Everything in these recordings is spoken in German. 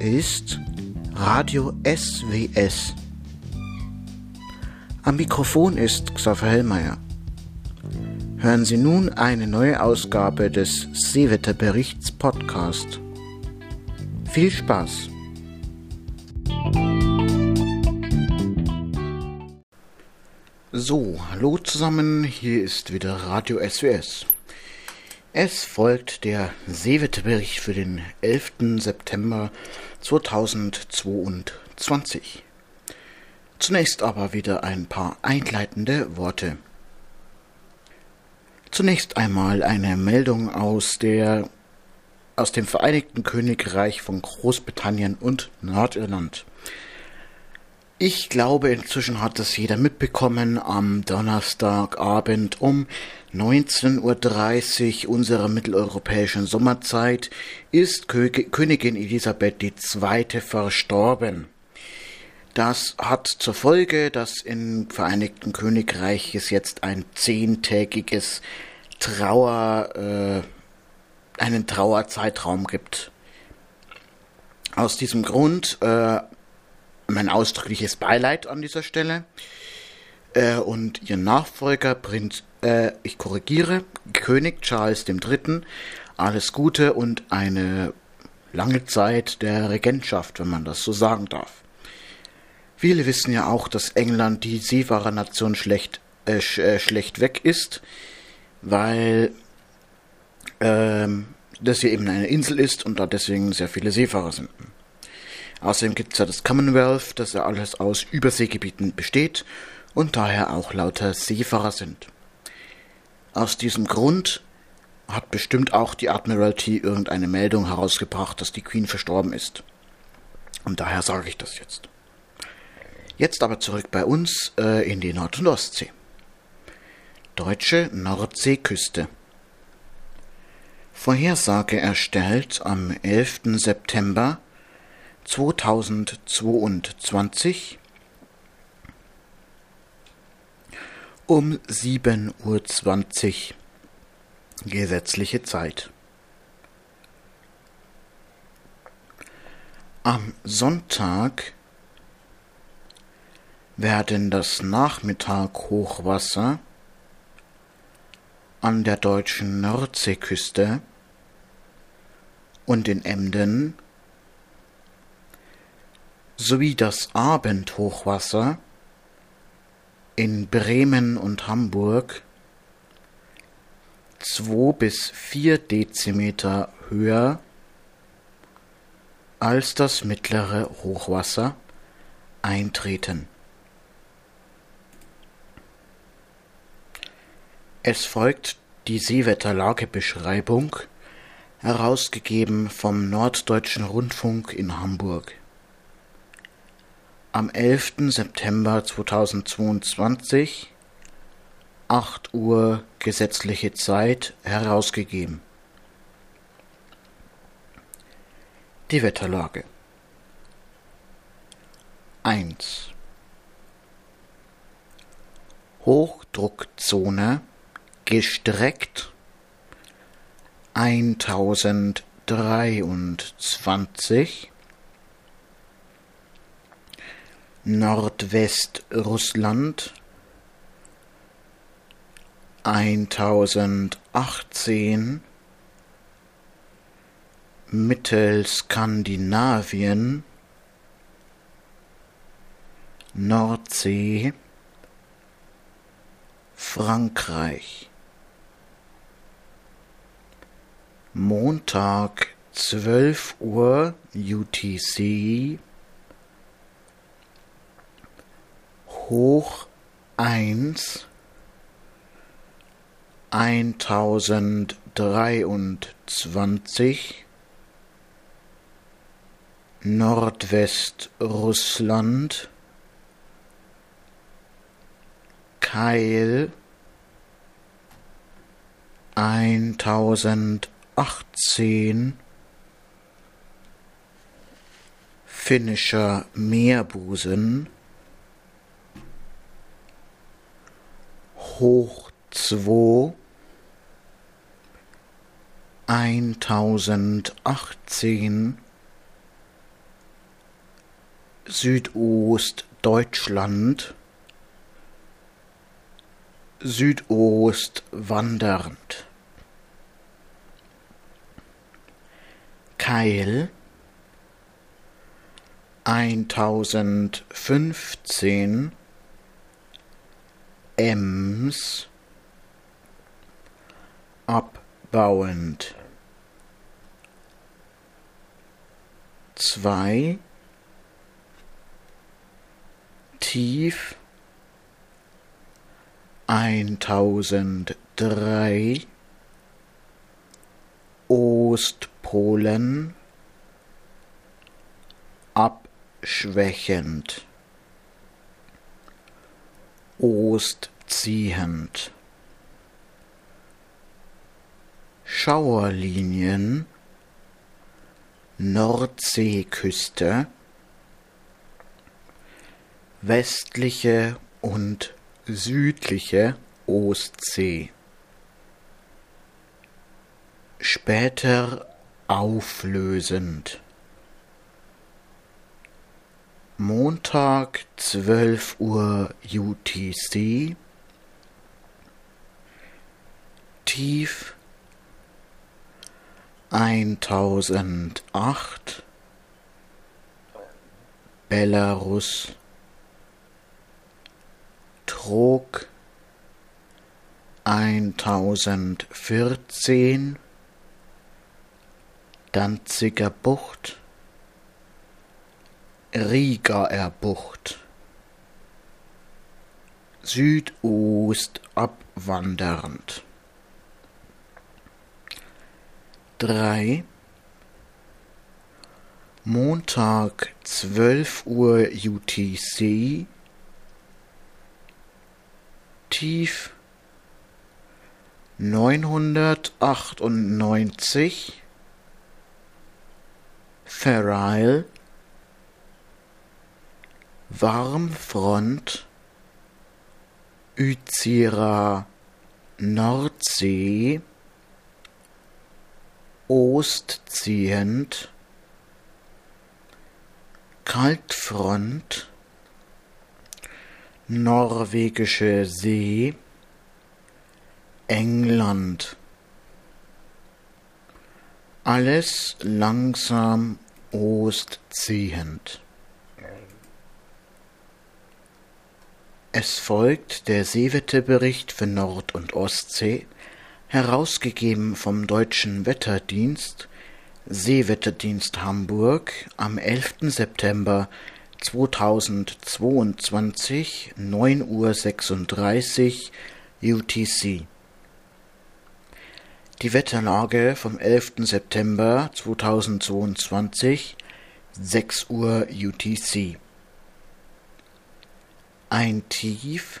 Ist Radio SWS. Am Mikrofon ist Xaver Hellmeier. Hören Sie nun eine neue Ausgabe des Seewetterberichts Podcast. Viel Spaß! So, hallo zusammen, hier ist wieder Radio SWS. Es folgt der Seewetterbericht für den 11. September 2022. Zunächst aber wieder ein paar einleitende Worte. Zunächst einmal eine Meldung aus der aus dem Vereinigten Königreich von Großbritannien und Nordirland. Ich glaube, inzwischen hat das jeder mitbekommen. Am Donnerstagabend um 19.30 Uhr unserer mitteleuropäischen Sommerzeit ist Königin Elisabeth II. verstorben. Das hat zur Folge, dass im Vereinigten Königreich es jetzt ein zehntägiges Trauer, äh, einen Trauerzeitraum gibt. Aus diesem Grund äh, mein ausdrückliches Beileid an dieser Stelle. Äh, und ihr Nachfolger, Prinz, äh, ich korrigiere, König Charles III., alles Gute und eine lange Zeit der Regentschaft, wenn man das so sagen darf. Viele wissen ja auch, dass England die Seefahrernation schlecht, äh, sch, äh, schlecht weg ist, weil ähm, das hier eben eine Insel ist und da deswegen sehr viele Seefahrer sind. Außerdem gibt es ja das Commonwealth, das ja alles aus Überseegebieten besteht und daher auch lauter Seefahrer sind. Aus diesem Grund hat bestimmt auch die Admiralty irgendeine Meldung herausgebracht, dass die Queen verstorben ist. Und daher sage ich das jetzt. Jetzt aber zurück bei uns äh, in die Nord- und Ostsee. Deutsche Nordseeküste. Vorhersage erstellt am 11. September 2022 um 7.20 Uhr gesetzliche Zeit. Am Sonntag werden das Nachmittag-Hochwasser an der deutschen Nordseeküste und in Emden sowie das Abendhochwasser in Bremen und Hamburg zwei bis vier Dezimeter höher als das mittlere Hochwasser eintreten. Es folgt die Seewetterlagebeschreibung, herausgegeben vom Norddeutschen Rundfunk in Hamburg am 11. September 2022, 8 Uhr gesetzliche Zeit, herausgegeben. Die Wetterlage 1 Hochdruckzone gestreckt 1023 Nordwestrussland. Eintausendachtzehn. Mittelskandinavien. Nordsee. Frankreich. Montag zwölf Uhr UTC hoch eins eintausenddreiundzwanzig Nordwestrussland Keil eintausendachtzehn finnischer Meerbusen hoch zwei eintausendachtzehn Südostdeutschland Südost wandernd. Keil 1015 Ems abbauend. Zwei. Tief. Eintausenddrai Ostpolen. Abschwächend ostziehend Schauerlinien Nordseeküste westliche und südliche Ostsee. Später auflösend. Montag 12 Uhr UTC. Tief 1008 Belarus Trog 1014 Danziger Bucht Rigaer Bucht Südost abwandernd 3 Montag 12 Uhr UTC tief. neunhundertachtundneunzig. Feral Warmfront Uzira Nordsee Ostziehend Kaltfront Norwegische See England alles langsam ostziehend. Es folgt der Seewetterbericht für Nord- und Ostsee, herausgegeben vom Deutschen Wetterdienst, Seewetterdienst Hamburg am 11. September 2022 9 Uhr 36 UTC. Die Wetterlage vom 11. September 2022 6 Uhr UTC. Ein Tief.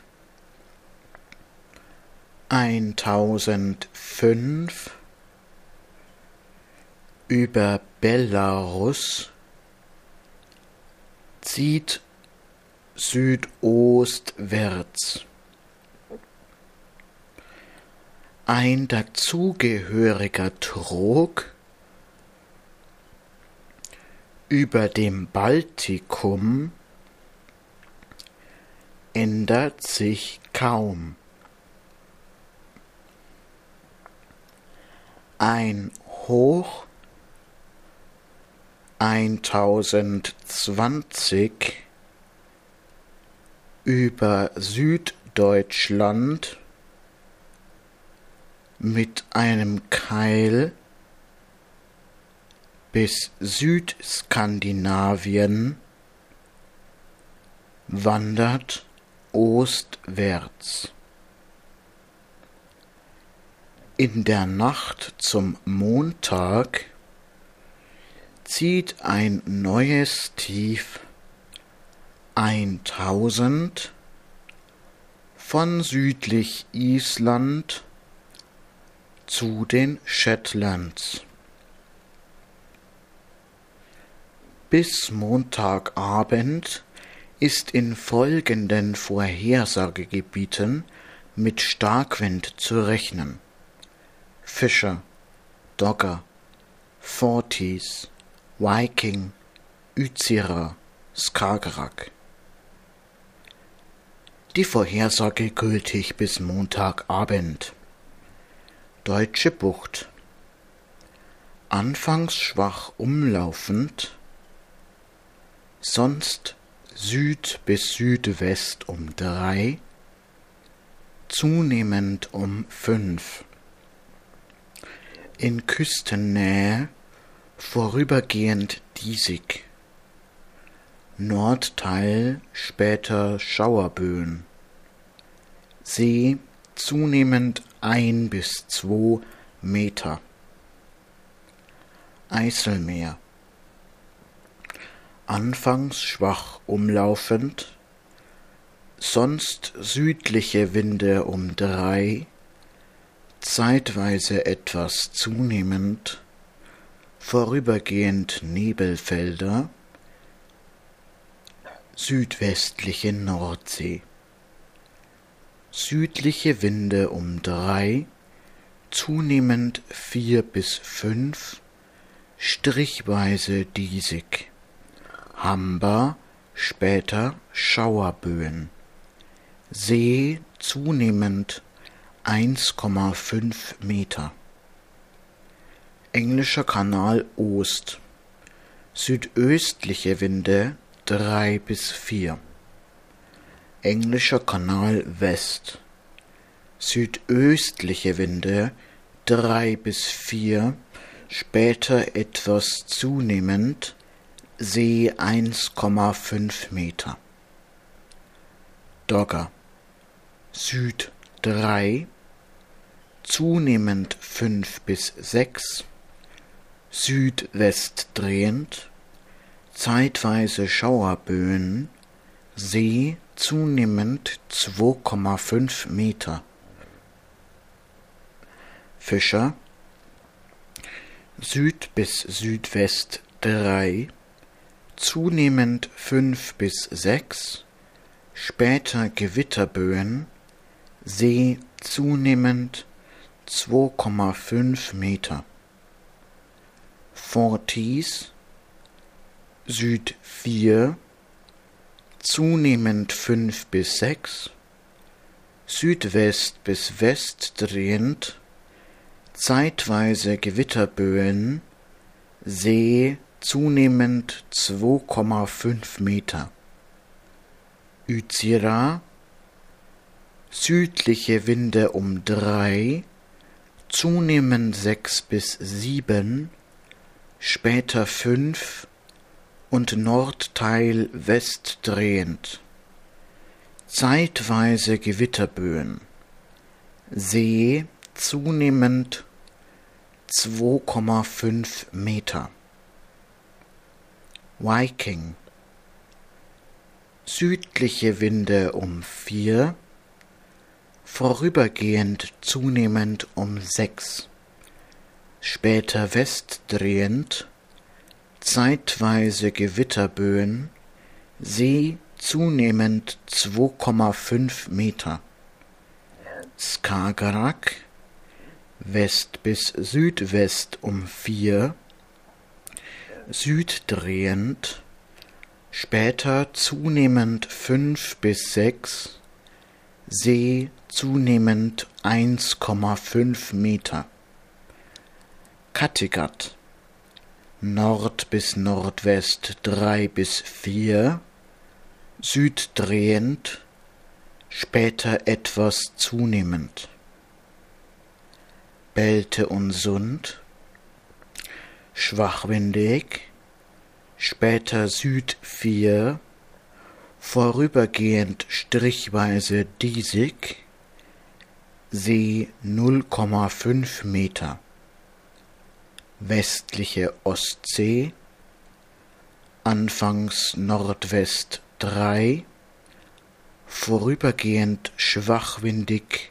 1005 über Belarus. Zieht südostwärts. Ein dazugehöriger Trog. Über dem Baltikum ändert sich kaum. Ein Hoch 1020 über Süddeutschland mit einem Keil bis Südskandinavien wandert ostwärts. In der Nacht zum Montag zieht ein neues Tief 1000 von südlich Island zu den Shetlands. Bis Montagabend ist in folgenden Vorhersagegebieten mit Starkwind zu rechnen. Fischer, Dogger, Forties, Viking, Uzira, Skagerrak. Die Vorhersage gültig bis Montagabend. Deutsche Bucht. Anfangs schwach umlaufend, sonst Süd bis Südwest um drei, zunehmend um fünf. In Küstennähe vorübergehend diesig. Nordteil später Schauerböen. See zunehmend ein bis zwei Meter. Eiselmeer. Anfangs schwach umlaufend, sonst südliche Winde um drei, zeitweise etwas zunehmend, vorübergehend Nebelfelder, südwestliche Nordsee. Südliche Winde um drei, zunehmend vier bis fünf, strichweise diesig. Hamba, später Schauerböen. See zunehmend 1,5 Meter. Englischer Kanal Ost. Südöstliche Winde drei bis vier. Englischer Kanal West. Südöstliche Winde drei bis vier, später etwas zunehmend, See 1,5 Meter. Dogger. Süd 3, zunehmend 5 bis 6, Südwest drehend, zeitweise Schauerböen, See zunehmend 2,5 Meter. Fischer Süd bis Südwest 3, zunehmend 5 bis 6, später Gewitterböen, See zunehmend 2,5 Meter. Forties Süd 4, zunehmend 5 bis 6, Südwest bis West drehend, zeitweise Gewitterböen, See zunehmend 2,5 Meter. Uzira, südliche Winde um 3, zunehmend 6 bis 7, später 5 und Nordteil westdrehend. Zeitweise Gewitterböen. See zunehmend 2,5 Meter. Viking. Südliche Winde um 4, vorübergehend zunehmend um 6, später westdrehend zeitweise Gewitterböen, See zunehmend 2,5 Meter. Skagerrak West bis Südwest um 4, süddrehend, später zunehmend 5 bis 6, See zunehmend 1,5 Meter. Kattegat Nord bis Nordwest drei bis vier, süddrehend, später etwas zunehmend. Belte und Sund, schwachwindig, später Süd vier, vorübergehend strichweise diesig, See 0,5 Meter. Westliche Ostsee, anfangs Nordwest 3, vorübergehend schwachwindig,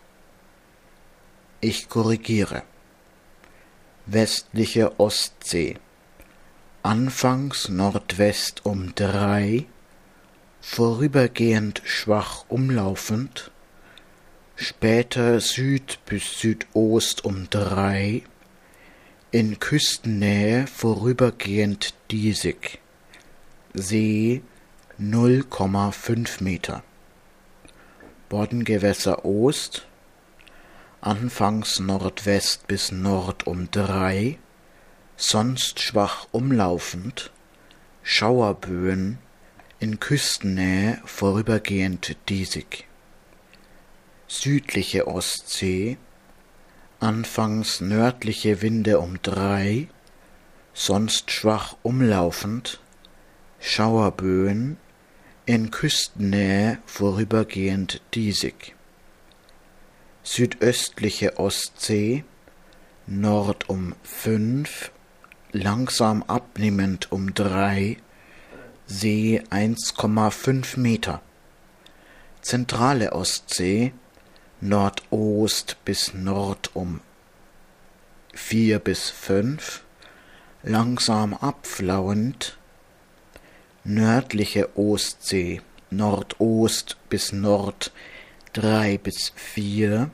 ich korrigiere, westliche Ostsee, anfangs Nordwest um 3, vorübergehend schwach umlaufend, später Süd bis Südost um 3, in Küstennähe vorübergehend diesig, See 0,5 Meter. Bodengewässer Ost anfangs Nordwest bis Nord um drei, sonst schwach umlaufend, Schauerböen in Küstennähe vorübergehend diesig. Südliche Ostsee anfangs nördliche Winde um drei, sonst schwach umlaufend, Schauerböen in Küstennähe vorübergehend diesig. Südöstliche Ostsee Nord um fünf, langsam abnehmend um drei, See 1,5 Meter. Zentrale Ostsee Nordost bis Nord um vier bis fünf, langsam abflauend, nördliche Ostsee Nordost bis Nord drei bis vier,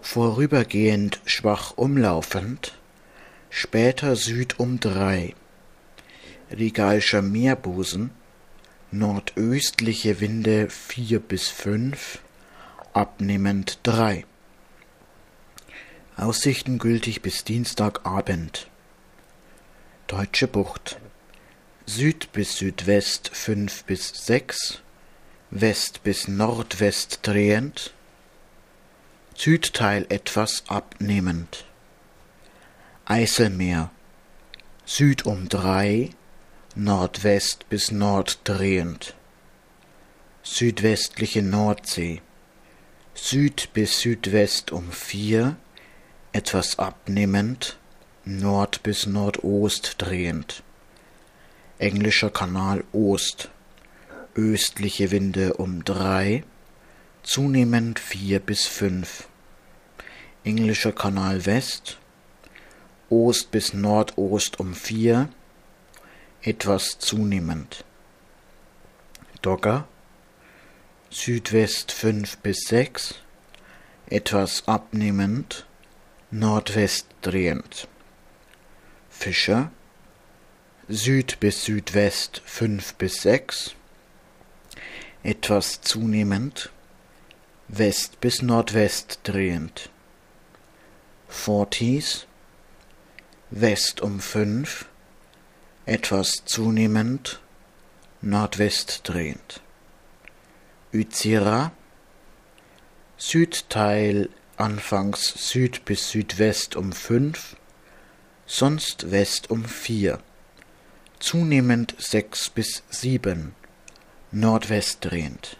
vorübergehend schwach umlaufend, später Süd um drei, Rigaischer Meerbusen, nordöstliche Winde vier bis fünf, abnehmend drei. Aussichten gültig bis Dienstagabend. Deutsche Bucht. Süd bis Südwest fünf bis sechs, West bis Nordwest drehend, Südteil etwas abnehmend. Eiselmeer. Süd um drei, Nordwest bis Nord drehend. Südwestliche Nordsee. Süd bis Südwest um vier, etwas abnehmend, Nord bis Nordost drehend. Englischer Kanal Ost, östliche Winde um drei, zunehmend vier bis fünf. Englischer Kanal West, Ost bis Nordost um vier, etwas zunehmend. Dogger, Südwest fünf bis sechs, etwas abnehmend, Nordwest drehend. Fischer, Süd bis Südwest fünf bis sechs, etwas zunehmend, West bis Nordwest drehend. Forties, West um fünf, etwas zunehmend, Nordwest drehend. Uzira, Südteil anfangs Süd bis Südwest um fünf, sonst West um vier, zunehmend sechs bis sieben, Nordwest drehend.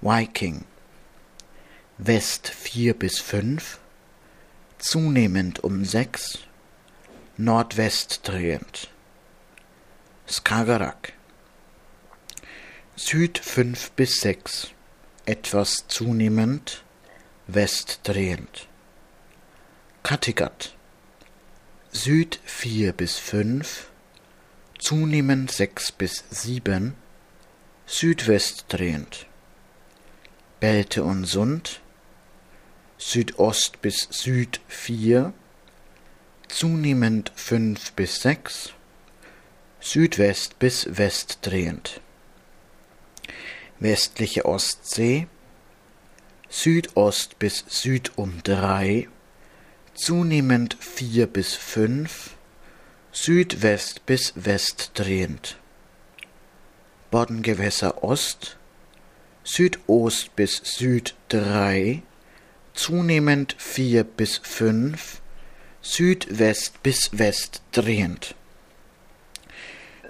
Viking, West vier bis fünf, zunehmend um sechs, Nordwest drehend. Skagerrak, Süd fünf bis sechs, etwas zunehmend, West drehend. Kattegat, Süd vier bis fünf, zunehmend sechs bis sieben, Südwest drehend. Belte und Sund, Südost bis Süd vier, zunehmend fünf bis sechs, Südwest bis West drehend. Westliche Ostsee, Südost bis Süd um drei, zunehmend vier bis fünf, Südwest bis West drehend. Bodengewässer Ost, Südost bis Süd drei, zunehmend vier bis fünf, Südwest bis West drehend.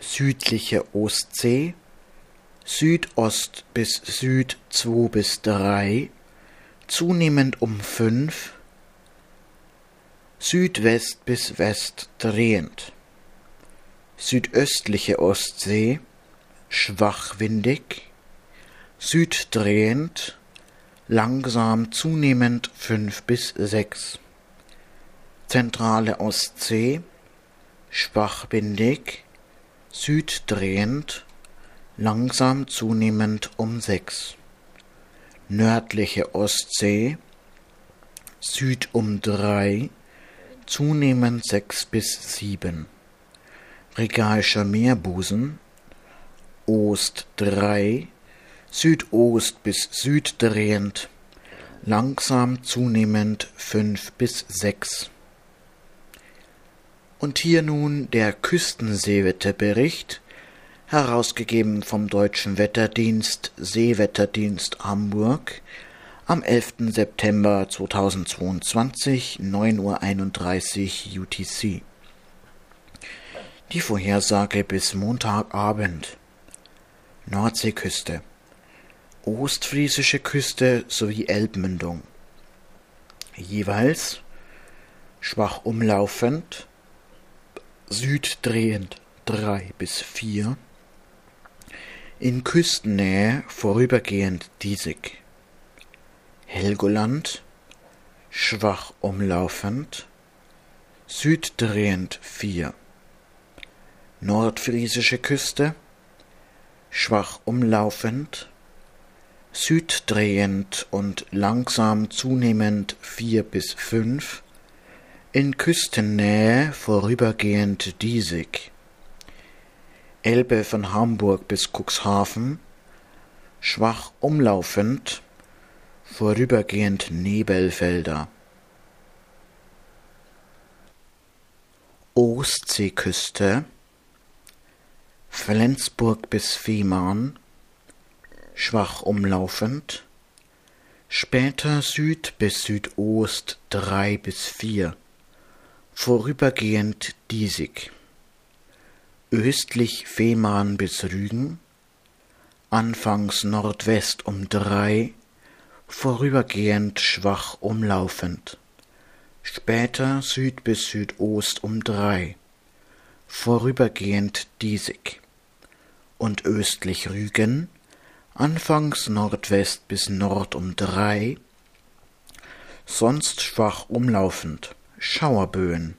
Südliche Ostsee, Südost bis Süd zwei bis drei, zunehmend um fünf, Südwest bis West drehend. Südöstliche Ostsee, schwachwindig, süddrehend, langsam zunehmend fünf bis sechs. Zentrale Ostsee, schwachwindig, süddrehend, langsam zunehmend um sechs. Nördliche Ostsee, Süd um drei, zunehmend sechs bis sieben. Regaischer Meerbusen, Ost 3, Südost bis Süd drehend, langsam zunehmend 5 bis 6. Und hier nun der Küstenseewetterbericht, herausgegeben vom Deutschen Wetterdienst Seewetterdienst Hamburg am 11. September 2022, 9.31 Uhr UTC. Die Vorhersage bis Montagabend. Nordseeküste, Ostfriesische Küste sowie Elbmündung. Jeweils schwach umlaufend, süddrehend 3 bis 4, in Küstennähe vorübergehend diesig. Helgoland schwach umlaufend, süddrehend 4. Nordfriesische Küste schwach umlaufend, süddrehend und langsam zunehmend 4 bis 5, in Küstennähe vorübergehend diesig. Elbe von Hamburg bis Cuxhaven, schwach umlaufend, vorübergehend Nebelfelder. Ostseeküste Flensburg bis Fehmarn, schwach umlaufend, später Süd bis Südost drei bis vier, vorübergehend diesig, östlich Fehmarn bis Rügen, anfangs Nordwest um drei, vorübergehend schwach umlaufend, später Süd bis Südost um drei, vorübergehend diesig und östlich Rügen, anfangs Nordwest bis Nord um drei, sonst schwach umlaufend, Schauerböen,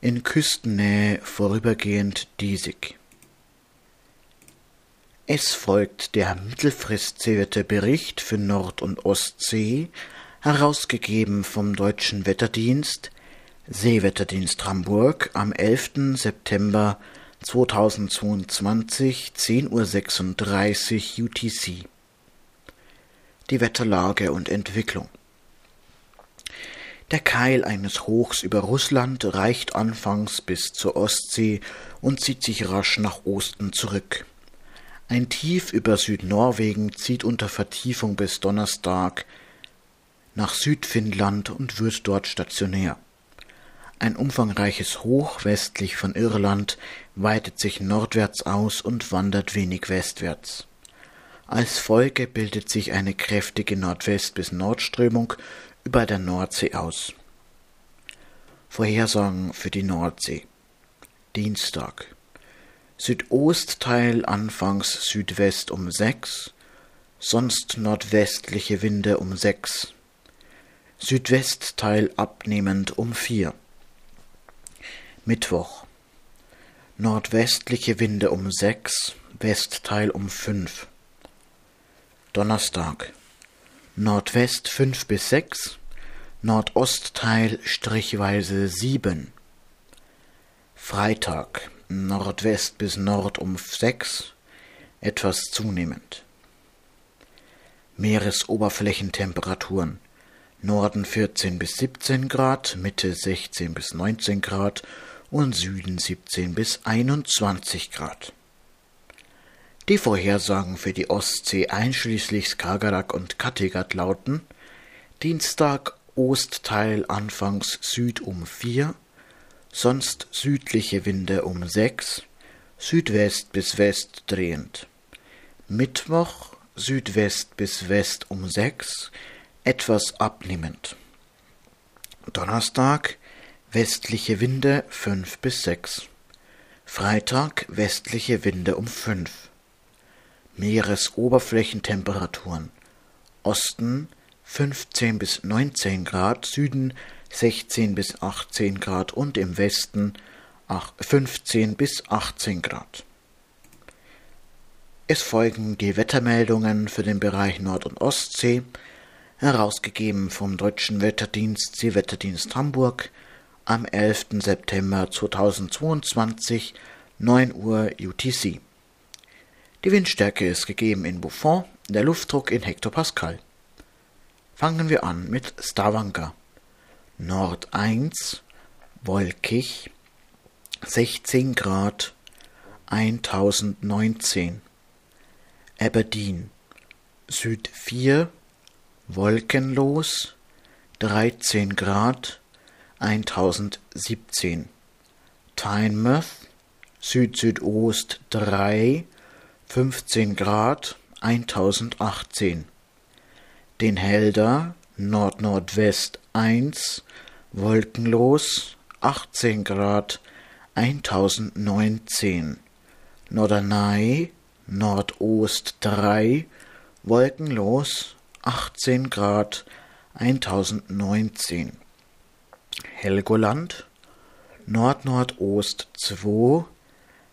in Küstennähe vorübergehend diesig. Es folgt der Mittelfristwetterbericht für Nord- und Ostsee, herausgegeben vom Deutschen Wetterdienst, Seewetterdienst Hamburg am 11. September 2022 10.36 Uhr UTC. Die Wetterlage und Entwicklung. Der Keil eines Hochs über Russland reicht anfangs bis zur Ostsee und zieht sich rasch nach Osten zurück. Ein Tief über Südnorwegen zieht unter Vertiefung bis Donnerstag nach Südfinnland und wird dort stationär. Ein umfangreiches Hoch westlich von Irland weitet sich nordwärts aus und wandert wenig westwärts. Als Folge bildet sich eine kräftige Nordwest- bis Nordströmung über der Nordsee aus. Vorhersagen für die Nordsee. Dienstag. Südostteil anfangs Südwest um sechs, sonst nordwestliche Winde um sechs. Südwestteil abnehmend um vier. Mittwoch. Nordwestliche Winde um sechs, Westteil um fünf. Donnerstag. Nordwest fünf bis sechs, Nordostteil strichweise sieben. Freitag. Nordwest bis Nord um sechs, etwas zunehmend. Meeresoberflächentemperaturen. Norden 14 bis 17 Grad, Mitte 16 bis 19 Grad und Süden 17 bis 21 Grad. Die Vorhersagen für die Ostsee einschließlich Skagerrak und Kattegat lauten Dienstag Ostteil anfangs Süd um 4, sonst südliche Winde um 6, Südwest bis West drehend. Mittwoch Südwest bis West um 6, etwas abnehmend. Donnerstag westliche Winde 5 bis 6. Freitag westliche Winde um 5. Meeresoberflächentemperaturen Osten 15 bis 19 Grad, Süden 16 bis 18 Grad und im Westen 15 bis 18 Grad. Es folgen die Wettermeldungen für den Bereich Nord- und Ostsee, herausgegeben vom Deutschen Wetterdienst Seewetterdienst Hamburg am 11. September 2022, 9 Uhr UTC. Die Windstärke ist gegeben in Buffon, der Luftdruck in Hektopascal. Fangen wir an mit Stavanger. Nord 1, wolkig, 16 Grad, 1019. Aberdeen, Süd 4, wolkenlos, 13 Grad, 1017. Tynemouth, Süd-Südost 3, 15 Grad, 1018. Den Helder, Nord-Nordwest 1, wolkenlos, 18 Grad, 1019. Norderney, Nordost 3, wolkenlos, 18 Grad, 1019. Helgoland, Nordnordost 2,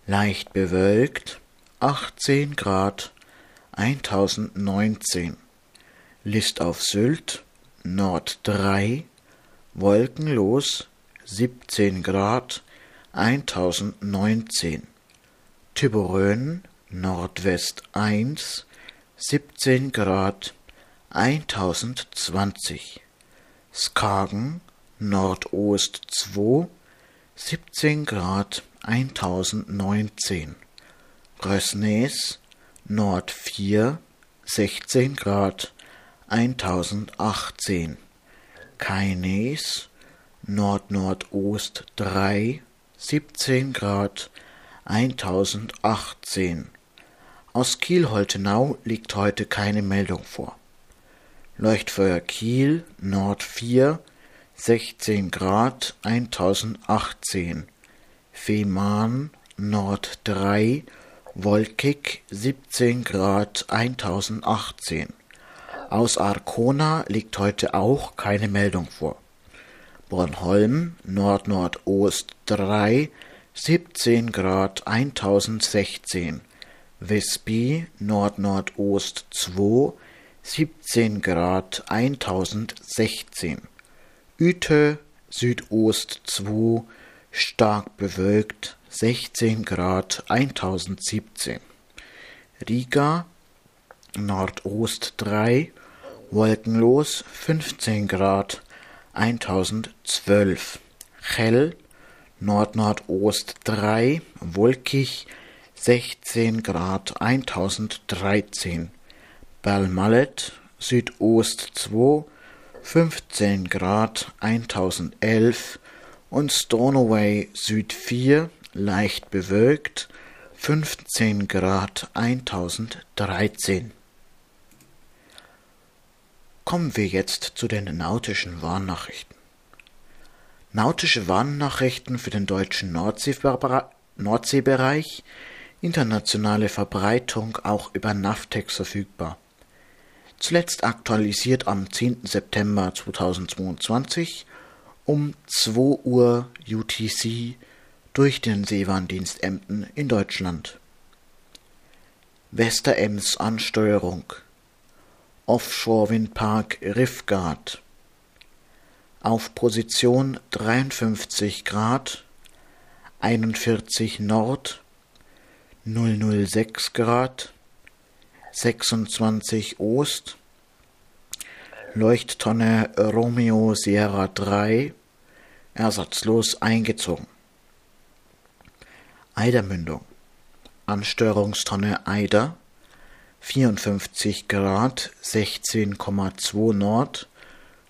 leicht bewölkt, 18 Grad, 1019. List auf Sylt, Nord 3, wolkenlos, 17 Grad, 1019. Tiberön, Nordwest 1, 17 Grad, 1020. Skagen, Nordost 2, 17 Grad, 1019. Rösnes, Nord 4, 16 Grad, 1018. Keines, Nord-Nordost 3, 17 Grad, 1018. Aus Kiel-Holtenau liegt heute keine Meldung vor. Leuchtfeuer Kiel, Nord 4, 16 Grad, 1018. Fehmarn, Nord 3, wolkig, 17 Grad, 1018. Aus Arkona liegt heute auch keine Meldung vor. Bornholm, Nord-Nordost 3, 17 Grad 1016. Visby, Nord-Nordost 2, 17 Grad 1016. Üte, Südost 2, stark bewölkt 16 Grad 1017. Riga, Nordost 3, wolkenlos 15 Grad 1012. Chell, Nord-Nordost 3, wolkig 16 Grad 1013. Balmallet, Südost 2, 15 Grad 1011 und Stornoway Süd 4, leicht bewölkt 15 Grad 1013. Kommen wir jetzt zu den nautischen Warnnachrichten. Nautische Warnnachrichten für den deutschen Nordseebereich, internationale Verbreitung auch über Navtex verfügbar. Zuletzt aktualisiert am 10. September 2022 um 2 Uhr UTC durch den Seewarndienst Emden in Deutschland. Westerems Ansteuerung Offshore-Windpark Riffgard auf Position 53 Grad, 41 Nord, 006 Grad, 26 Ost, Leuchttonne Romeo Sierra 3, ersatzlos eingezogen. Eidermündung, Ansteuerungstonne Eider, 54 Grad, 16,2 Nord,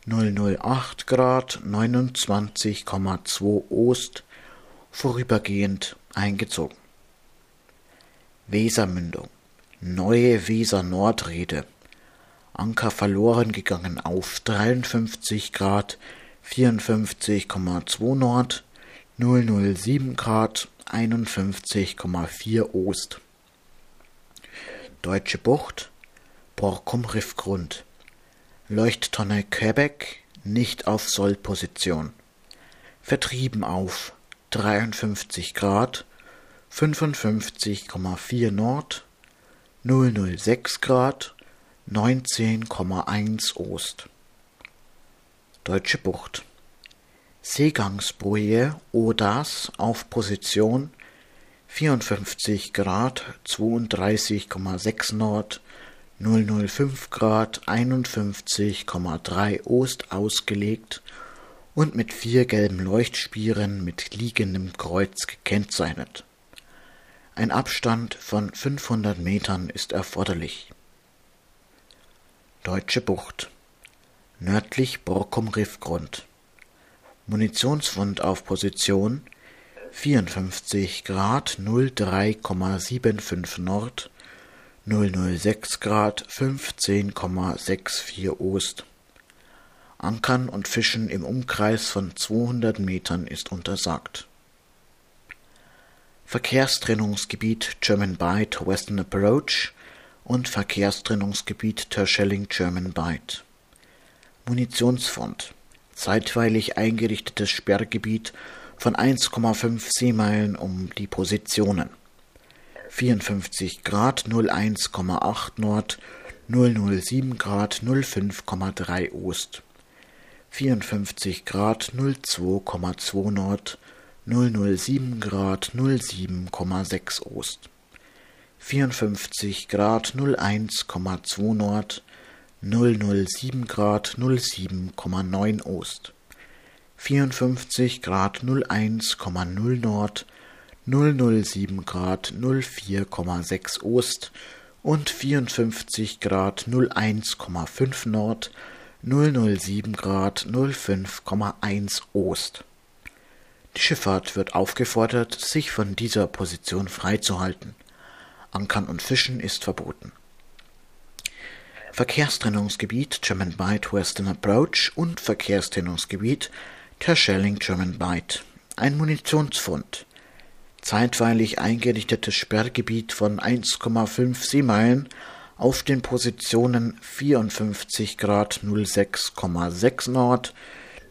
008 Grad 29,2 Ost vorübergehend eingezogen. Wesermündung Neue Weser Nordrede. Anker verloren gegangen auf 53 Grad 54,2 Nord 007 Grad 51,4 Ost. Deutsche Bucht Borkum Riffgrund. Leuchttonne Quebec nicht auf Sollposition. Vertrieben auf 53 Grad, 55,4 Nord, 006 Grad, 19,1 Ost. Deutsche Bucht. Seegangsboje Odas auf Position 54 Grad 32,6 Nord, 005 Grad 51,3 Ost ausgelegt und mit vier gelben Leuchtspieren mit liegendem Kreuz gekennzeichnet. Ein Abstand von 500 Metern ist erforderlich. Deutsche Bucht nördlich Borkum Riffgrund Munitionsfund auf Position 54 Grad 03,75 Nord 006 Grad 15,64 Ost Ankern und Fischen im Umkreis von 200 Metern ist untersagt. Verkehrstrennungsgebiet German Bight Western Approach und Verkehrstrennungsgebiet Terschelling German Bight. Munitionsfond zeitweilig eingerichtetes Sperrgebiet von 1,5 Seemeilen um die Positionen. 54 Grad 01,8 Nord 007 Grad 05,3 Ost. 54 Grad 02,2 Nord, 007 Grad 07,6 Ost, 54 Grad 01,2 Nord, 007 Grad 07,9 Ost, 54 Grad 01,0 Nord, 007 Grad 04,6 Ost. Und 54 Grad 01,5 Nord, 007 Grad 05,1 Ost. Die Schifffahrt wird aufgefordert, sich von dieser Position freizuhalten. Ankern und Fischen ist verboten. Verkehrstrennungsgebiet German Bight Western Approach und Verkehrstrennungsgebiet Terschelling German Bight. Ein Munitionsfund. Zeitweilig eingerichtetes Sperrgebiet von 1,5 Seemeilen auf den Positionen 54 Grad 06,6 Nord,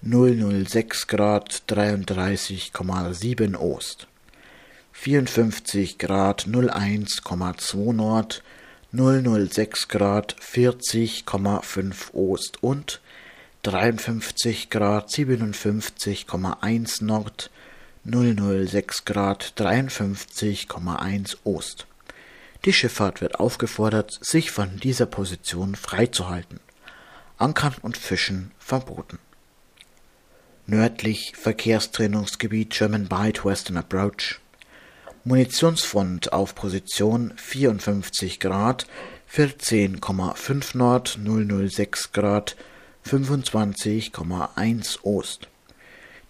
006 Grad 33,7 Ost, 54 Grad 01,2 Nord, 006 Grad 40,5 Ost und 53 Grad 57,1 Nord, 006 Grad 53,1 Ost. Die Schifffahrt wird aufgefordert, sich von dieser Position freizuhalten. Ankern und Fischen verboten. Nördlich Verkehrstrennungsgebiet German Bight Western Approach. Munitionsfront auf Position 54 Grad 14,5 Nord 006 Grad 25,1 Ost.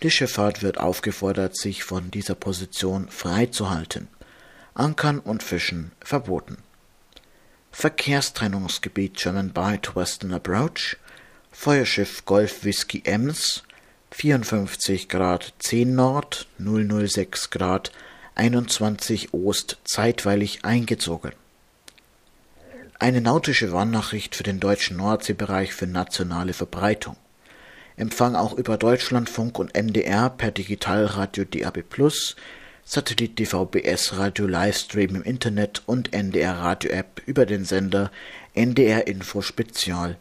Die Schifffahrt wird aufgefordert, sich von dieser Position freizuhalten. Ankern und Fischen verboten. Verkehrstrennungsgebiet German Bight Western Approach, Feuerschiff Golf Whisky Ems, 54 Grad 10 Nord, 006 Grad 21 Ost zeitweilig eingezogen. Eine nautische Warnnachricht für den deutschen Nordseebereich für nationale Verbreitung. Empfang auch über Deutschlandfunk und NDR per Digitalradio DAB+, Satellit DVB-S Radio Livestream im Internet und NDR Radio App über den Sender NDR Info Spezial.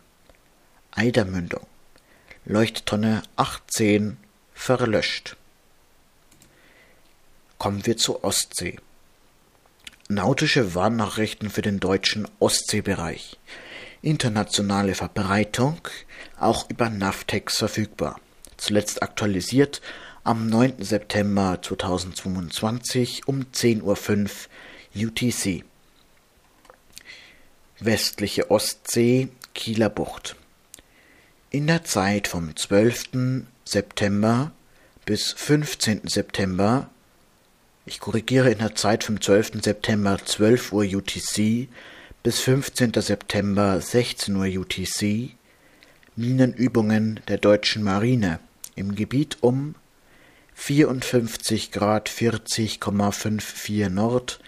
Eidermündung. Leuchttonne 18 verlöscht. Kommen wir zur Ostsee. Nautische Warnnachrichten für den deutschen Ostseebereich. Internationale Verbreitung, auch über Navtex verfügbar. Zuletzt aktualisiert am 9. September 2022 um 10.05 Uhr UTC. Westliche Ostsee, Kieler Bucht. In der Zeit vom 12. September bis 15. September, ich korrigiere in der Zeit vom 12. September 12 Uhr UTC bis 15. September 16 Uhr UTC, Minenübungen der deutschen Marine im Gebiet um 54 Grad 40,54 Nord,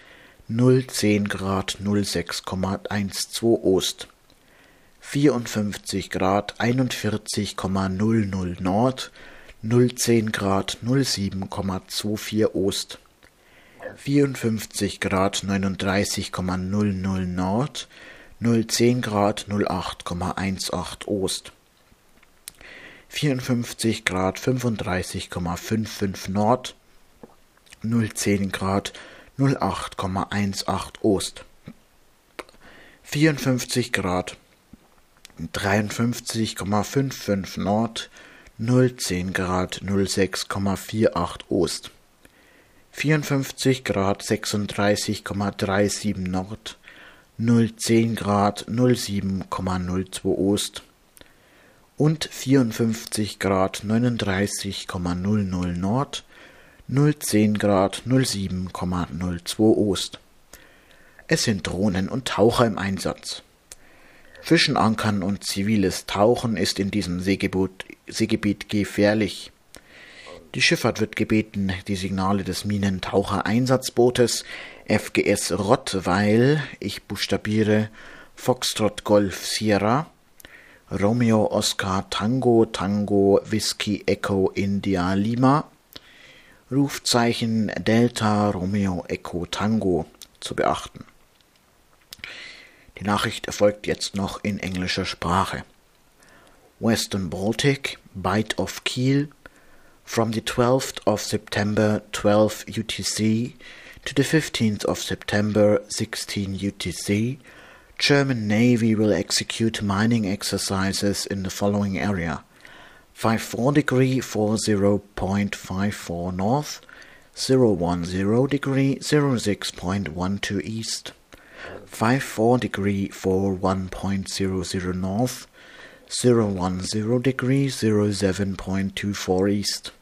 010 Grad 06,12 Ost, 54 Grad 41,00 Nord, 010 Grad 07,24 Ost, 54 Grad 39,00 Nord, 010 Grad 08,18 Ost. 54 Grad 35,55 Nord, 010 Grad 08,18 Ost. 54 Grad 53,55 Nord 010 Grad 06,48 Ost 54 Grad 36,37 Nord 010 Grad 07,02 Ost und 54 Grad 39,00 Nord 010 Grad 07,02 Ost. Es sind Drohnen und Taucher im Einsatz. Fischen, Ankern und ziviles Tauchen ist in diesem Seegebiet, Seegebiet gefährlich. Die Schifffahrt wird gebeten, die Signale des Minentaucher-Einsatzbootes FGS Rottweil, ich buchstabiere Foxtrot Golf Sierra, Romeo Oscar Tango Tango Whisky Echo India Lima, Rufzeichen Delta Romeo Echo Tango zu beachten. Die Nachricht erfolgt jetzt noch in englischer Sprache. Western Baltic, Bight of Kiel, from the 12th of September 12 UTC to the 15th of September 16 UTC, German Navy will execute mining exercises in the following area. 54 degree 40.54 north, 010 degree 06.12 east, 54 degree 41.00 north, 010 degree 07.24 east,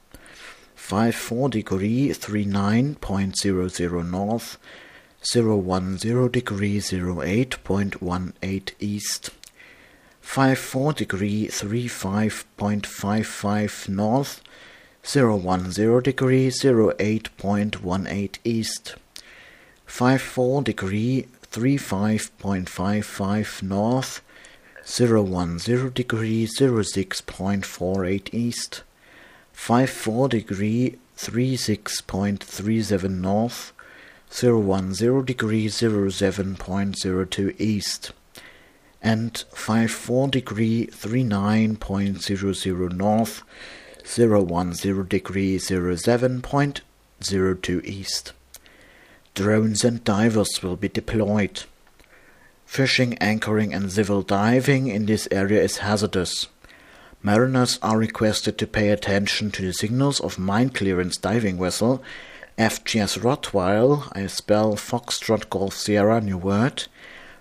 54 degree 39.00 north, 010 degree 08.18 east, 54 degree 35.55 north, 010 degree 08.18 east, 54 degree 35.55 north, 010 degree 06.48 east, 54 degree 36.37 north, 010 degree 07.02 east and 54 degree 39.00 north 010 degree 07.02 east. Drones and divers will be deployed. Fishing, anchoring and civil diving in this area is hazardous. Mariners are requested to pay attention to the signals of mine clearance diving vessel FGS Rottweil, I spell Foxtrot Golf Sierra, New Word,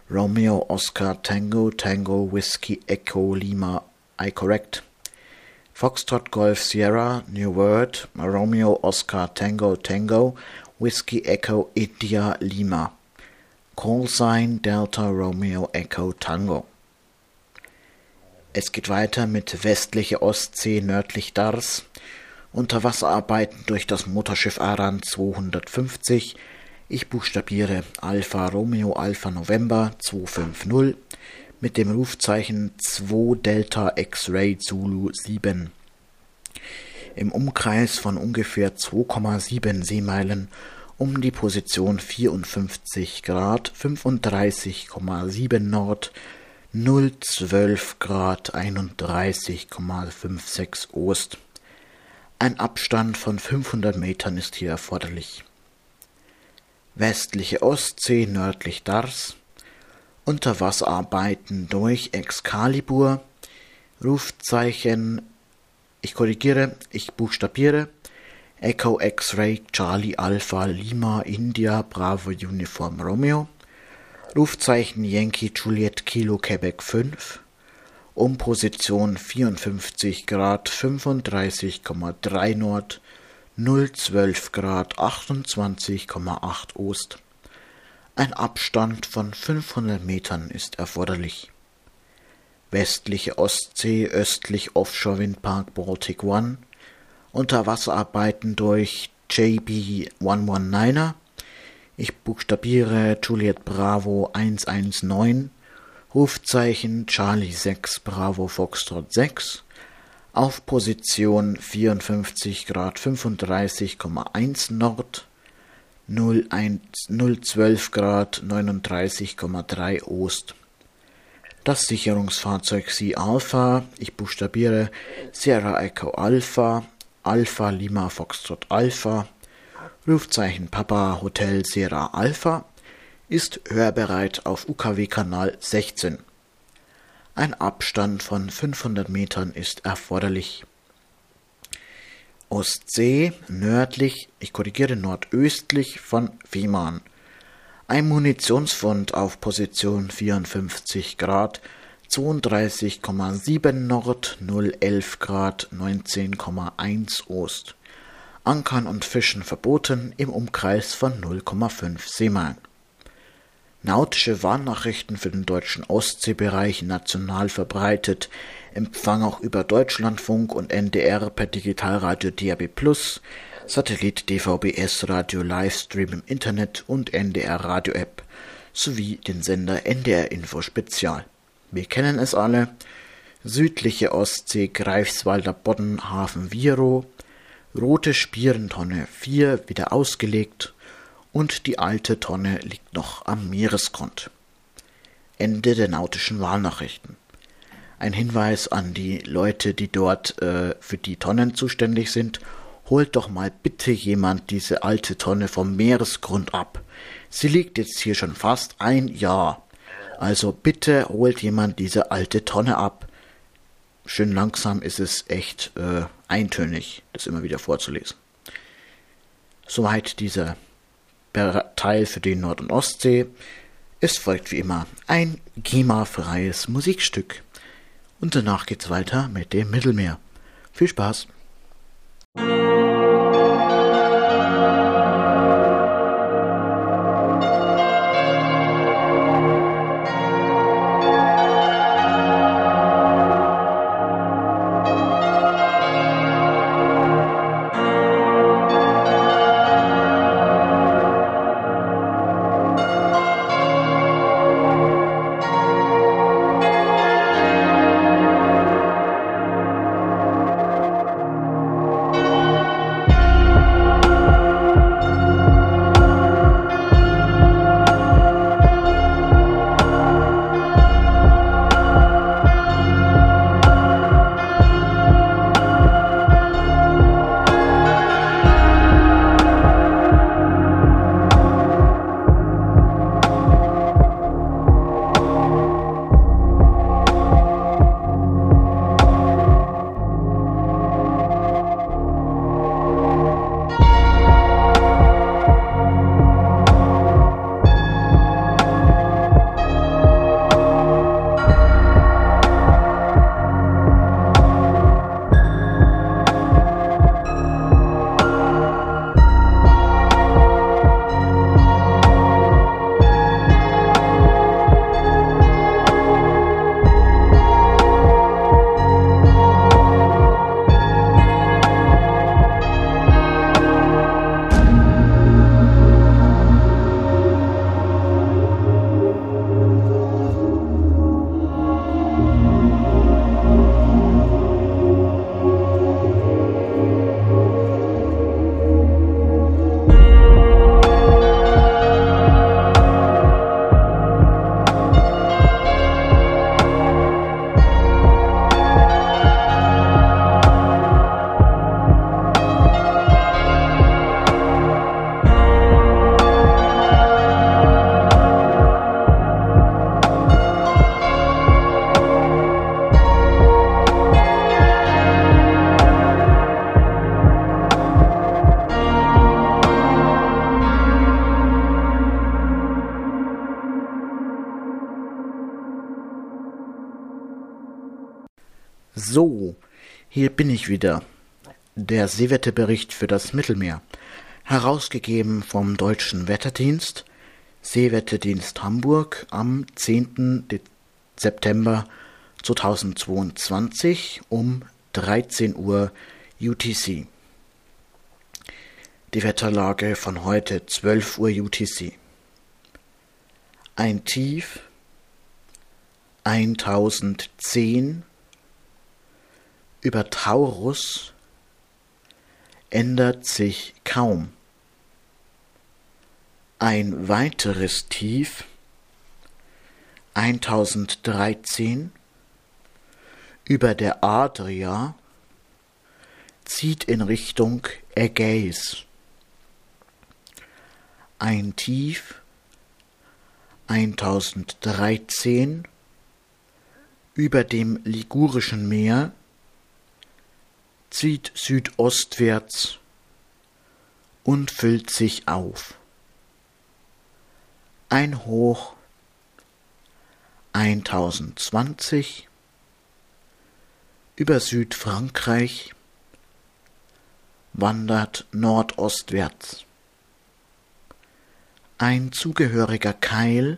Romeo Oscar Tango Tango Whiskey Echo Lima, I correct. Foxtrot Golf Sierra, New Word, Romeo Oscar Tango Tango Whiskey Echo India Lima. Call sign Delta Romeo Echo Tango. Es geht weiter mit westliche Ostsee nördlich Dars. Unterwasserarbeiten durch das Motorschiff Aran 250. Ich buchstabiere Alpha Romeo Alpha November 250 mit dem Rufzeichen 2 Delta X-Ray Zulu 7. Im Umkreis von ungefähr 2,7 Seemeilen um die Position 54 Grad 35,7 Nord 012 Grad 31,56 Ost. Ein Abstand von 500 Metern ist hier erforderlich. Westliche Ostsee nördlich Dars, Unterwasserarbeiten durch Excalibur, Rufzeichen, ich korrigiere, ich buchstabiere, Echo X-Ray Charlie Alpha Lima India Bravo Uniform Romeo, Rufzeichen Yankee Juliet Kilo Quebec 5, um Position 54 Grad 35,3 Nord, 012 Grad 28,8 Ost. Ein Abstand von 500 Metern ist erforderlich. Westliche Ostsee östlich Offshore Windpark Baltic One, Unterwasserarbeiten durch JB 119er, ich buchstabiere Juliet Bravo 119, Rufzeichen Charlie 6 Bravo Foxtrot 6 auf Position 54 Grad 35,1 Nord. 01, 012 Grad 39,3 Ost. Das Sicherungsfahrzeug Sea Alpha, ich buchstabiere Sierra Echo Alpha, Alpha Lima Foxtrot Alpha, Rufzeichen Papa Hotel Sierra Alpha ist hörbereit auf UKW-Kanal 16. Ein Abstand von 500 Metern ist erforderlich. Ostsee nördlich, ich korrigiere nordöstlich von Fehmarn. Ein Munitionsfund auf Position 54 Grad 32,7 Nord 011 Grad 19,1 Ost. Ankern und Fischen verboten im Umkreis von 0,5 Seemeilen. Nautische Warnnachrichten für den deutschen Ostseebereich national verbreitet, Empfang auch über Deutschlandfunk und NDR per Digitalradio DAB+, Satellit DVB-S Radio Livestream im Internet und NDR Radio App sowie den Sender NDR Info Spezial. Wir kennen es alle. Südliche Ostsee, Greifswalder Bodden, Hafen Viero, rote Spierentonne 4 wieder ausgelegt und die alte Tonne liegt noch am Meeresgrund. Ende der nautischen Wahlnachrichten. Ein Hinweis an die Leute, die dort äh, für die Tonnen zuständig sind. Holt doch mal bitte jemand diese alte Tonne vom Meeresgrund ab. Sie liegt jetzt hier schon fast ein Jahr. Also bitte holt jemand diese alte Tonne ab. Schön langsam ist es echt äh, eintönig, das immer wieder vorzulesen. Soweit dieser Teil für die Nord- und Ostsee. Es folgt wie immer ein GEMA-freies Musikstück. Und danach geht's weiter mit dem Mittelmeer. Viel Spaß! So, hier bin ich wieder. Der Seewetterbericht für das Mittelmeer. Herausgegeben vom Deutschen Wetterdienst, Seewetterdienst Hamburg am 10. September 2022 um 13 Uhr UTC. Die Wetterlage von heute 12 Uhr UTC. Ein Tief 1010 über Taurus ändert sich kaum. Ein weiteres Tief 1013 über der Adria zieht in Richtung Ägäis. ein Tief 1013 über dem Ligurischen Meer zieht südostwärts und füllt sich auf. Ein Hoch 1020 über Südfrankreich wandert nordostwärts. Ein zugehöriger Keil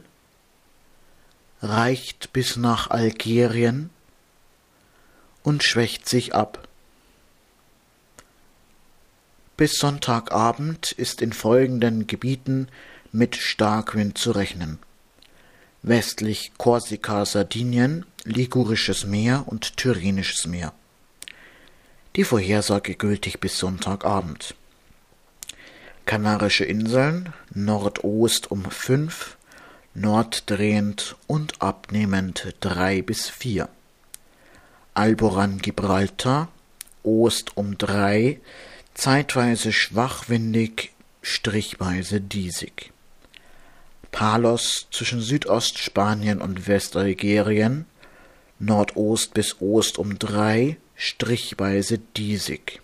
reicht bis nach Algerien und schwächt sich ab. Bis Sonntagabend ist in folgenden Gebieten mit Starkwind zu rechnen. Westlich Korsika, Sardinien, Ligurisches Meer und Tyrrhenisches Meer. Die Vorhersage gültig bis Sonntagabend. Kanarische Inseln Nordost um fünf, norddrehend und abnehmend drei bis vier. Alboran Gibraltar Ost um drei, zeitweise schwachwindig, strichweise diesig. Palos zwischen Südostspanien und Westalgerien, Nordost bis Ost um drei, strichweise diesig.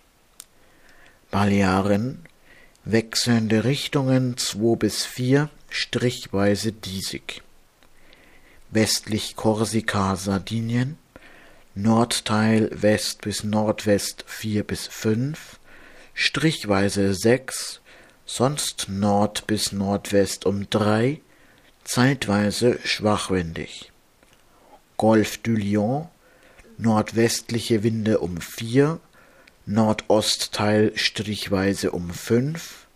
Balearen, wechselnde Richtungen zwei bis vier, strichweise diesig. Westlich Korsika, Sardinien, Nordteil West bis Nordwest vier bis fünf, strichweise sechs, sonst Nord bis Nordwest um drei, zeitweise schwachwindig. Golf du Lion, nordwestliche Winde um vier, Nordostteil strichweise um fünf,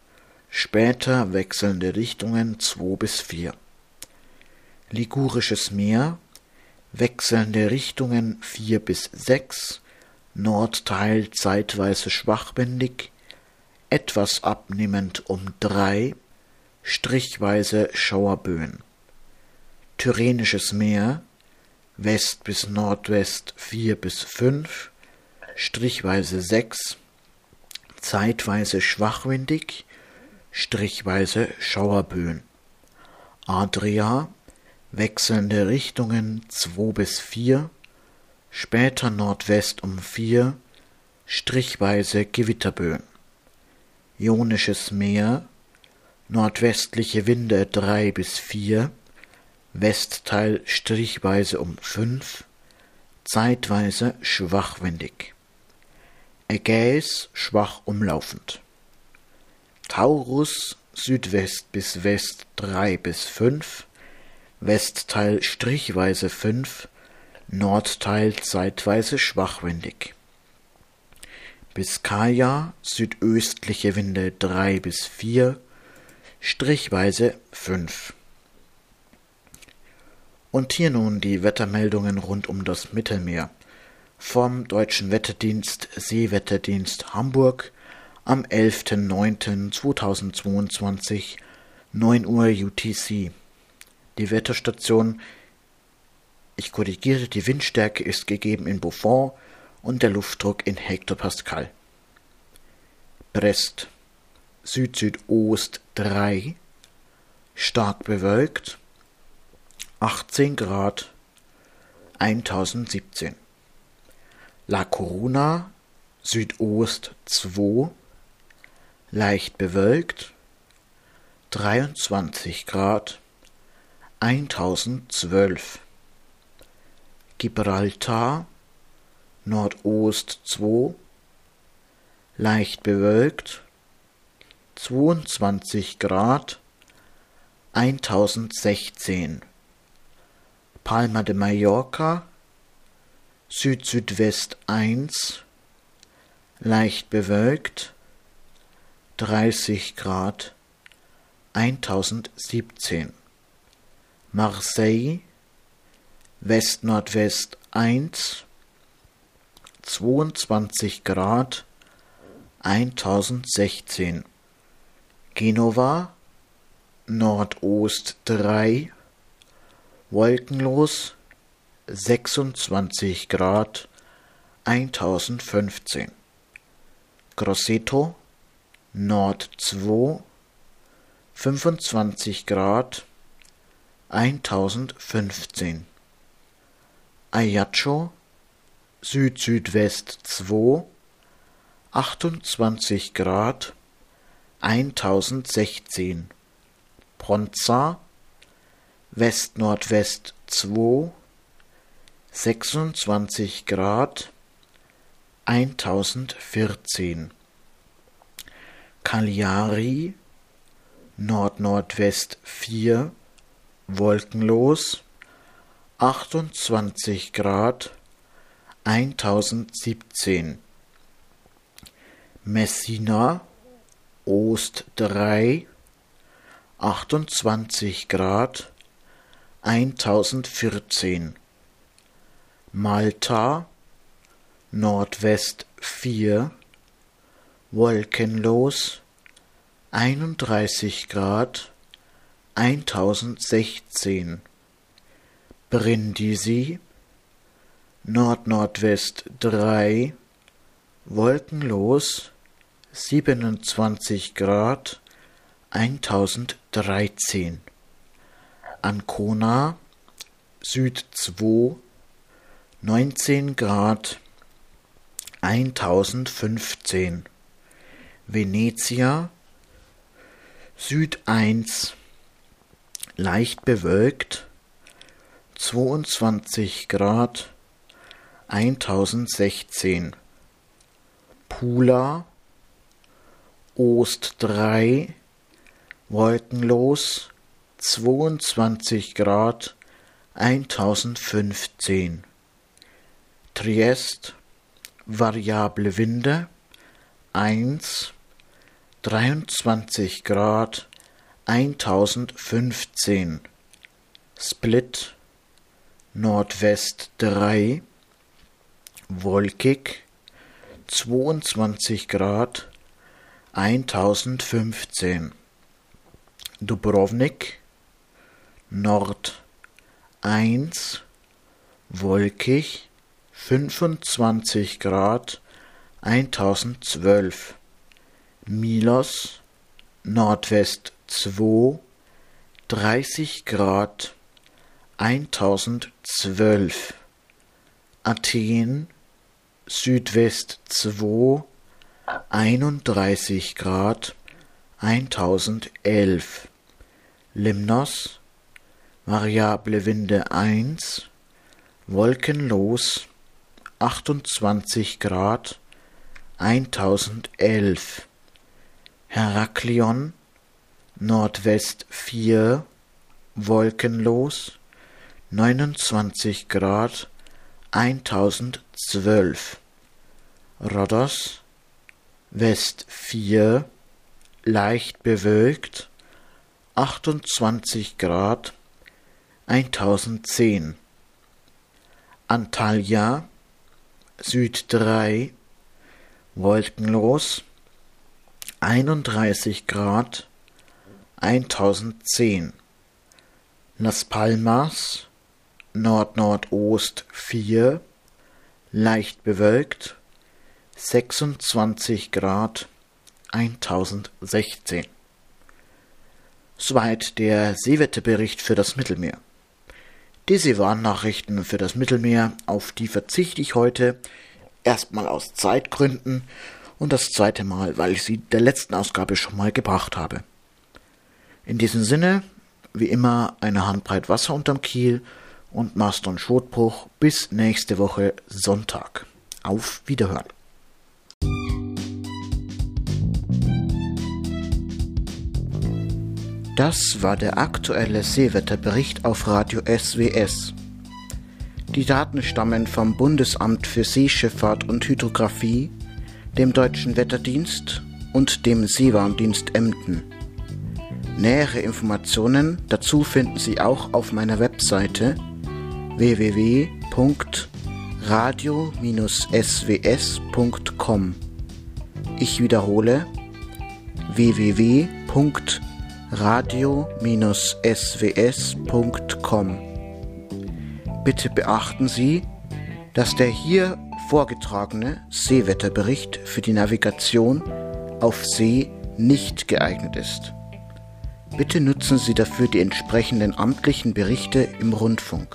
später wechselnde Richtungen zwei bis vier. Ligurisches Meer, wechselnde Richtungen vier bis sechs, Nordteil zeitweise schwachbändig, etwas abnehmend um drei, strichweise Schauerböen. Tyrrhenisches Meer, West bis Nordwest vier bis fünf, strichweise sechs, zeitweise schwachwindig, strichweise Schauerböen. Adria, wechselnde Richtungen 2 bis 4, später Nordwest um 4, strichweise Gewitterböen. Ionisches Meer, nordwestliche Winde 3 bis 4, Westteil strichweise um 5, zeitweise schwachwindig. Ägäis schwach umlaufend. Taurus Südwest bis West 3 bis 5, Westteil strichweise 5, Nordteil zeitweise schwachwindig. Biskaya südöstliche Winde 3 bis 4, strichweise 5. Und hier nun die Wettermeldungen rund um das Mittelmeer. Vom Deutschen Wetterdienst Seewetterdienst Hamburg am 11.09.2022 9 Uhr UTC. Die Wetterstation, ich korrigiere, die Windstärke ist gegeben in Buffon und der Luftdruck in Hektopascal. Brest, Süd-Südost 3, stark bewölkt, 18 Grad, 1017. La Coruna, Südost 2, leicht bewölkt, 23 Grad, 1012. Gibraltar, Nordost 2, leicht bewölkt, 22 Grad, 1016. Palma de Mallorca, Süd-Südwest 1, leicht bewölkt, 30 Grad 1017 Marseille West-Nordwest 1 22 Grad 1016 Genova Nordost 3 wolkenlos 26 Grad 1015 Grosseto Nord 2 25 Grad 1015 Ajaccio Süd-Südwest 2 28 Grad 1016 Bronza West-Nordwest 2 26 Grad 1014 Cagliari Nord-Nordwest 4 wolkenlos 28 Grad 1017 Messina Ost 3 28 Grad 1014 Malta Nordwest 4 wolkenlos 31 Grad 1016 Brindisi Nordnordwest 3 wolkenlos 27 Grad 1013 Ancona Süd 2 19 Grad 1015 Venezia Süd 1 leicht bewölkt 22 Grad 1016 Pula Ost 3 wolkenlos 22 Grad 1015 Triest variable Winde 1 23 Grad 1015 Split Nordwest 3 wolkig 22 Grad 1015 Dubrovnik Nord 1 wolkig 25 Grad 1012 Milos Nordwest 2 30 Grad 1012 Athen Südwest 2 31 Grad 1011 Limnos variable Winde 1 wolkenlos 28 Grad 1011 Heraklion Nordwest 4 wolkenlos 29 Grad 1012 Rhodos West 4 leicht bewölkt 28 Grad 1010 Antalya Süd 3 wolkenlos 31 Grad 1010 Las Palmas Nordnordost 4 leicht bewölkt 26 Grad 1016 Soweit der Seewetterbericht für das Mittelmeer. Diese Warnnachrichten für das Mittelmeer, auf die verzichte ich heute erstmal aus Zeitgründen und das zweite Mal, weil ich sie der letzten Ausgabe schon mal gebracht habe. In diesem Sinne, wie immer, eine Handbreit Wasser unterm Kiel und und Schotbruch bis nächste Woche Sonntag. Auf Wiederhören. Das war der aktuelle Seewetterbericht auf Radio SWS. Die Daten stammen vom Bundesamt für Seeschifffahrt und Hydrographie, dem Deutschen Wetterdienst und dem Seewarndienst Emden. Nähere Informationen dazu finden Sie auch auf meiner Webseite www.radio-sws.com. Ich wiederhole www.radio radio-sws.com. Bitte beachten Sie, dass der hier vorgetragene Seewetterbericht für die Navigation auf See nicht geeignet ist. Bitte nutzen Sie dafür die entsprechenden amtlichen Berichte im Rundfunk.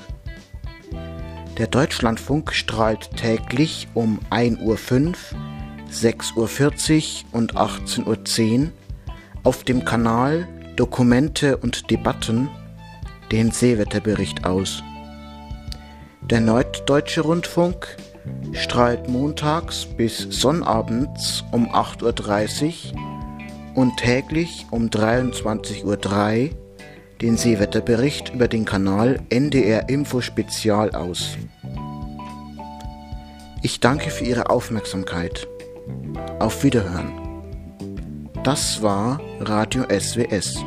Der Deutschlandfunk strahlt täglich um 1.05 Uhr, 6.40 Uhr und 18.10 Uhr auf dem Kanal Dokumente und Debatten den Seewetterbericht aus. Der Norddeutsche Rundfunk strahlt montags bis sonnabends um 8.30 Uhr und täglich um 23.03 Uhr den Seewetterbericht über den Kanal NDR Info Spezial aus. Ich danke für Ihre Aufmerksamkeit. Auf Wiederhören. Das war Radio SWS.